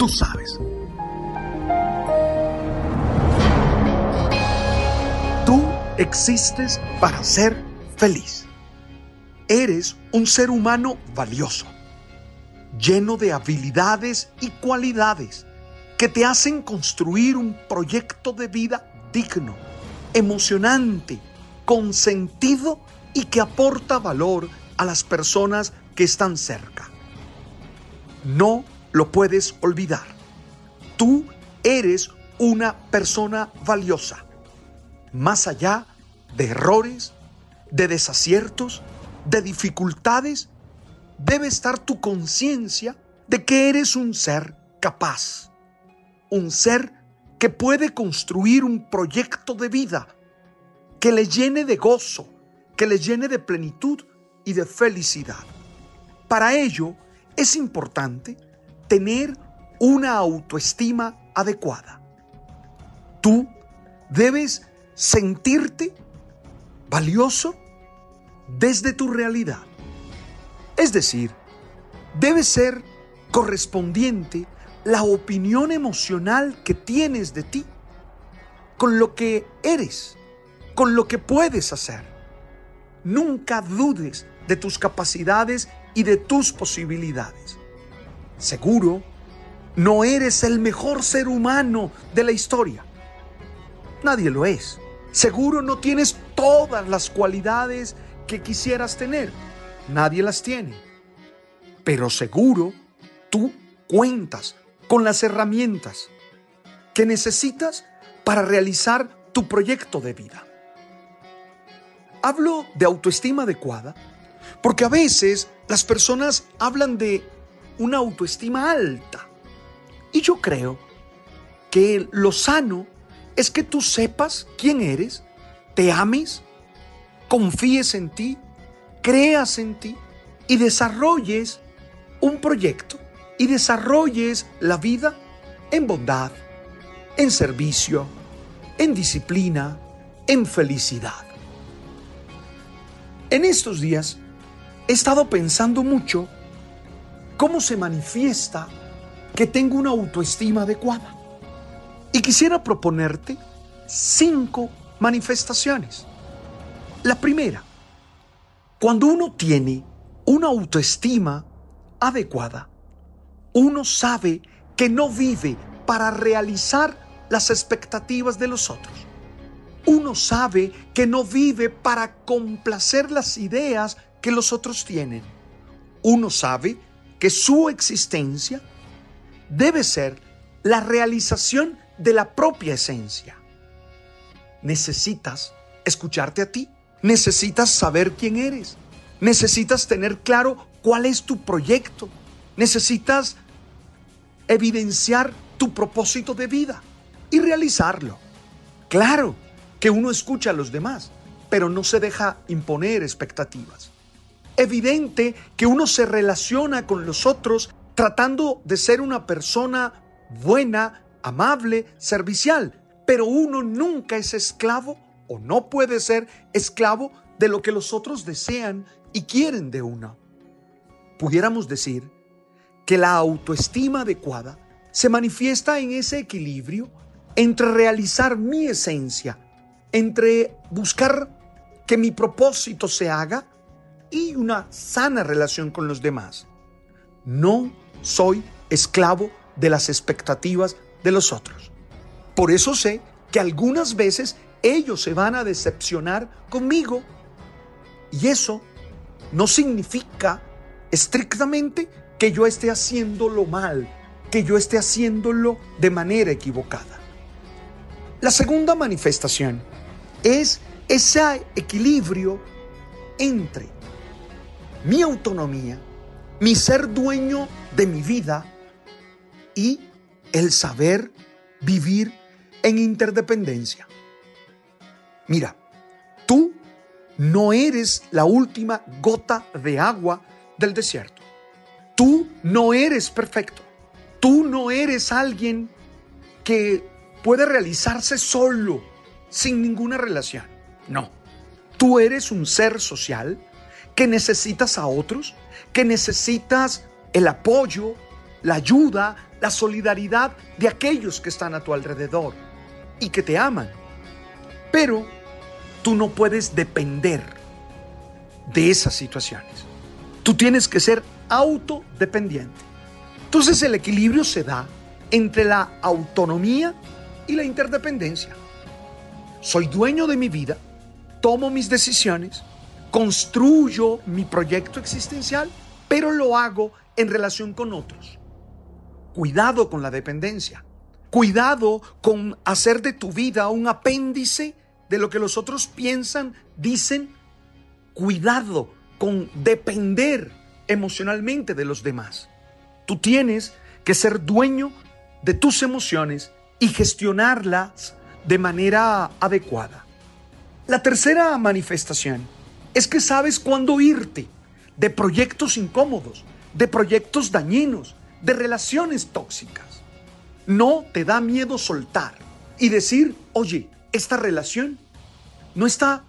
Tú sabes. Tú existes para ser feliz. Eres un ser humano valioso, lleno de habilidades y cualidades que te hacen construir un proyecto de vida digno, emocionante, con sentido y que aporta valor a las personas que están cerca. No lo puedes olvidar. Tú eres una persona valiosa, más allá de errores, de desaciertos, de dificultades, debe estar tu conciencia de que eres un ser capaz, un ser que puede construir un proyecto de vida que le llene de gozo, que le llene de plenitud y de felicidad. Para ello es importante tener una autoestima adecuada. Tú debes sentirte valioso desde tu realidad. Es decir, debe ser correspondiente la opinión emocional que tienes de ti con lo que eres, con lo que puedes hacer. Nunca dudes de tus capacidades y de tus posibilidades. Seguro, no eres el mejor ser humano de la historia. Nadie lo es. Seguro no tienes todas las cualidades que quisieras tener. Nadie las tiene. Pero seguro tú cuentas con las herramientas que necesitas para realizar tu proyecto de vida. Hablo de autoestima adecuada porque a veces las personas hablan de una autoestima alta. Y yo creo que lo sano es que tú sepas quién eres, te ames, confíes en ti, creas en ti y desarrolles un proyecto y desarrolles la vida en bondad, en servicio, en disciplina, en felicidad. En estos días he estado pensando mucho cómo se manifiesta que tengo una autoestima adecuada. Y quisiera proponerte cinco manifestaciones. La primera, cuando uno tiene una autoestima adecuada, uno sabe que no vive para realizar las expectativas de los otros. Uno sabe que no vive para complacer las ideas que los otros tienen. Uno sabe que su existencia debe ser la realización de la propia esencia. Necesitas escucharte a ti, necesitas saber quién eres, necesitas tener claro cuál es tu proyecto, necesitas evidenciar tu propósito de vida y realizarlo. Claro que uno escucha a los demás, pero no se deja imponer expectativas evidente que uno se relaciona con los otros tratando de ser una persona buena, amable, servicial, pero uno nunca es esclavo o no puede ser esclavo de lo que los otros desean y quieren de uno. Pudiéramos decir que la autoestima adecuada se manifiesta en ese equilibrio entre realizar mi esencia, entre buscar que mi propósito se haga y una sana relación con los demás. No soy esclavo de las expectativas de los otros. Por eso sé que algunas veces ellos se van a decepcionar conmigo. Y eso no significa estrictamente que yo esté haciéndolo mal, que yo esté haciéndolo de manera equivocada. La segunda manifestación es ese equilibrio entre mi autonomía, mi ser dueño de mi vida y el saber vivir en interdependencia. Mira, tú no eres la última gota de agua del desierto. Tú no eres perfecto. Tú no eres alguien que puede realizarse solo, sin ninguna relación. No. Tú eres un ser social que necesitas a otros, que necesitas el apoyo, la ayuda, la solidaridad de aquellos que están a tu alrededor y que te aman. Pero tú no puedes depender de esas situaciones. Tú tienes que ser autodependiente. Entonces el equilibrio se da entre la autonomía y la interdependencia. Soy dueño de mi vida, tomo mis decisiones, construyo mi proyecto existencial, pero lo hago en relación con otros. Cuidado con la dependencia. Cuidado con hacer de tu vida un apéndice de lo que los otros piensan, dicen. Cuidado con depender emocionalmente de los demás. Tú tienes que ser dueño de tus emociones y gestionarlas de manera adecuada. La tercera manifestación es que sabes cuándo irte de proyectos incómodos, de proyectos dañinos, de relaciones tóxicas. No te da miedo soltar y decir, oye, esta relación no está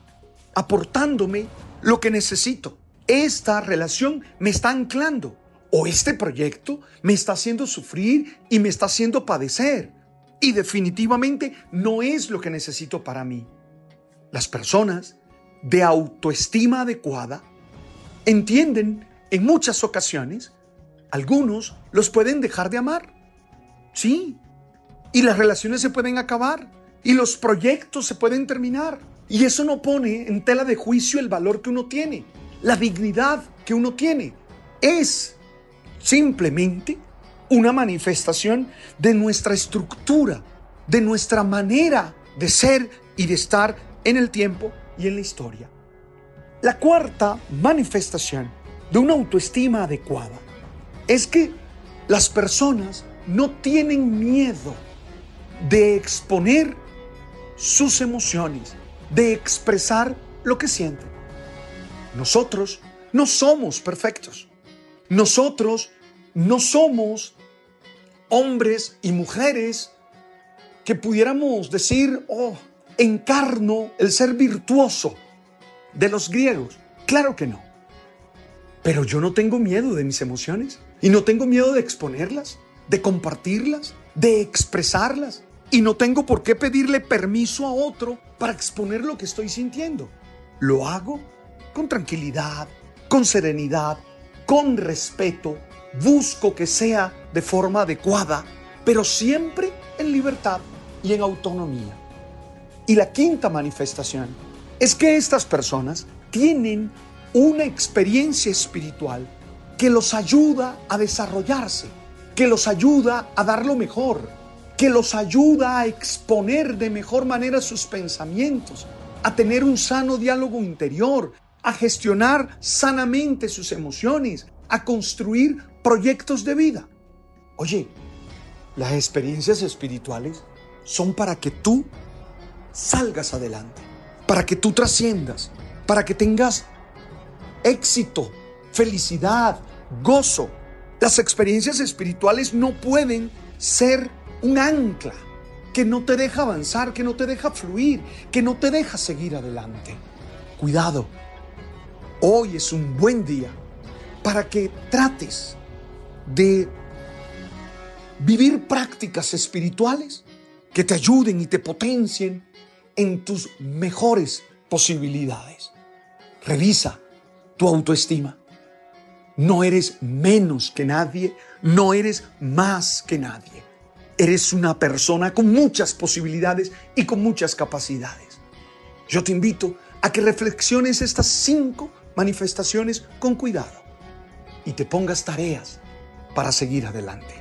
aportándome lo que necesito. Esta relación me está anclando o este proyecto me está haciendo sufrir y me está haciendo padecer. Y definitivamente no es lo que necesito para mí. Las personas de autoestima adecuada entienden en muchas ocasiones, algunos los pueden dejar de amar. Sí. Y las relaciones se pueden acabar. Y los proyectos se pueden terminar. Y eso no pone en tela de juicio el valor que uno tiene, la dignidad que uno tiene. Es simplemente una manifestación de nuestra estructura, de nuestra manera de ser y de estar en el tiempo y en la historia. La cuarta manifestación de una autoestima adecuada es que las personas no tienen miedo de exponer sus emociones, de expresar lo que sienten. Nosotros no somos perfectos. Nosotros no somos hombres y mujeres que pudiéramos decir, oh, encarno el ser virtuoso de los griegos. Claro que no. Pero yo no tengo miedo de mis emociones y no tengo miedo de exponerlas, de compartirlas, de expresarlas. Y no tengo por qué pedirle permiso a otro para exponer lo que estoy sintiendo. Lo hago con tranquilidad, con serenidad, con respeto. Busco que sea de forma adecuada, pero siempre en libertad y en autonomía. Y la quinta manifestación es que estas personas tienen una experiencia espiritual que los ayuda a desarrollarse, que los ayuda a dar lo mejor, que los ayuda a exponer de mejor manera sus pensamientos, a tener un sano diálogo interior, a gestionar sanamente sus emociones, a construir proyectos de vida. Oye, las experiencias espirituales son para que tú salgas adelante, para que tú trasciendas, para que tengas éxito, felicidad, gozo. Las experiencias espirituales no pueden ser un ancla que no te deja avanzar, que no te deja fluir, que no te deja seguir adelante. Cuidado, hoy es un buen día para que trates de vivir prácticas espirituales que te ayuden y te potencien en tus mejores posibilidades. Revisa tu autoestima. No eres menos que nadie, no eres más que nadie. Eres una persona con muchas posibilidades y con muchas capacidades. Yo te invito a que reflexiones estas cinco manifestaciones con cuidado y te pongas tareas para seguir adelante.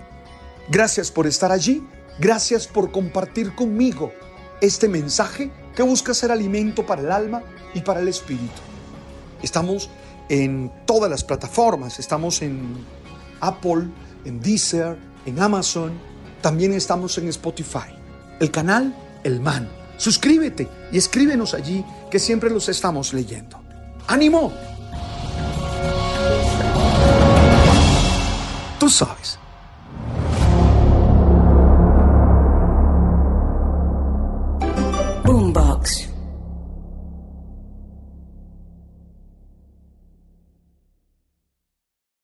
Gracias por estar allí, gracias por compartir conmigo este mensaje que busca ser alimento para el alma y para el espíritu. Estamos en todas las plataformas, estamos en Apple, en Deezer, en Amazon, también estamos en Spotify. El canal El Man. Suscríbete y escríbenos allí que siempre los estamos leyendo. ¡Ánimo! Tú sabes.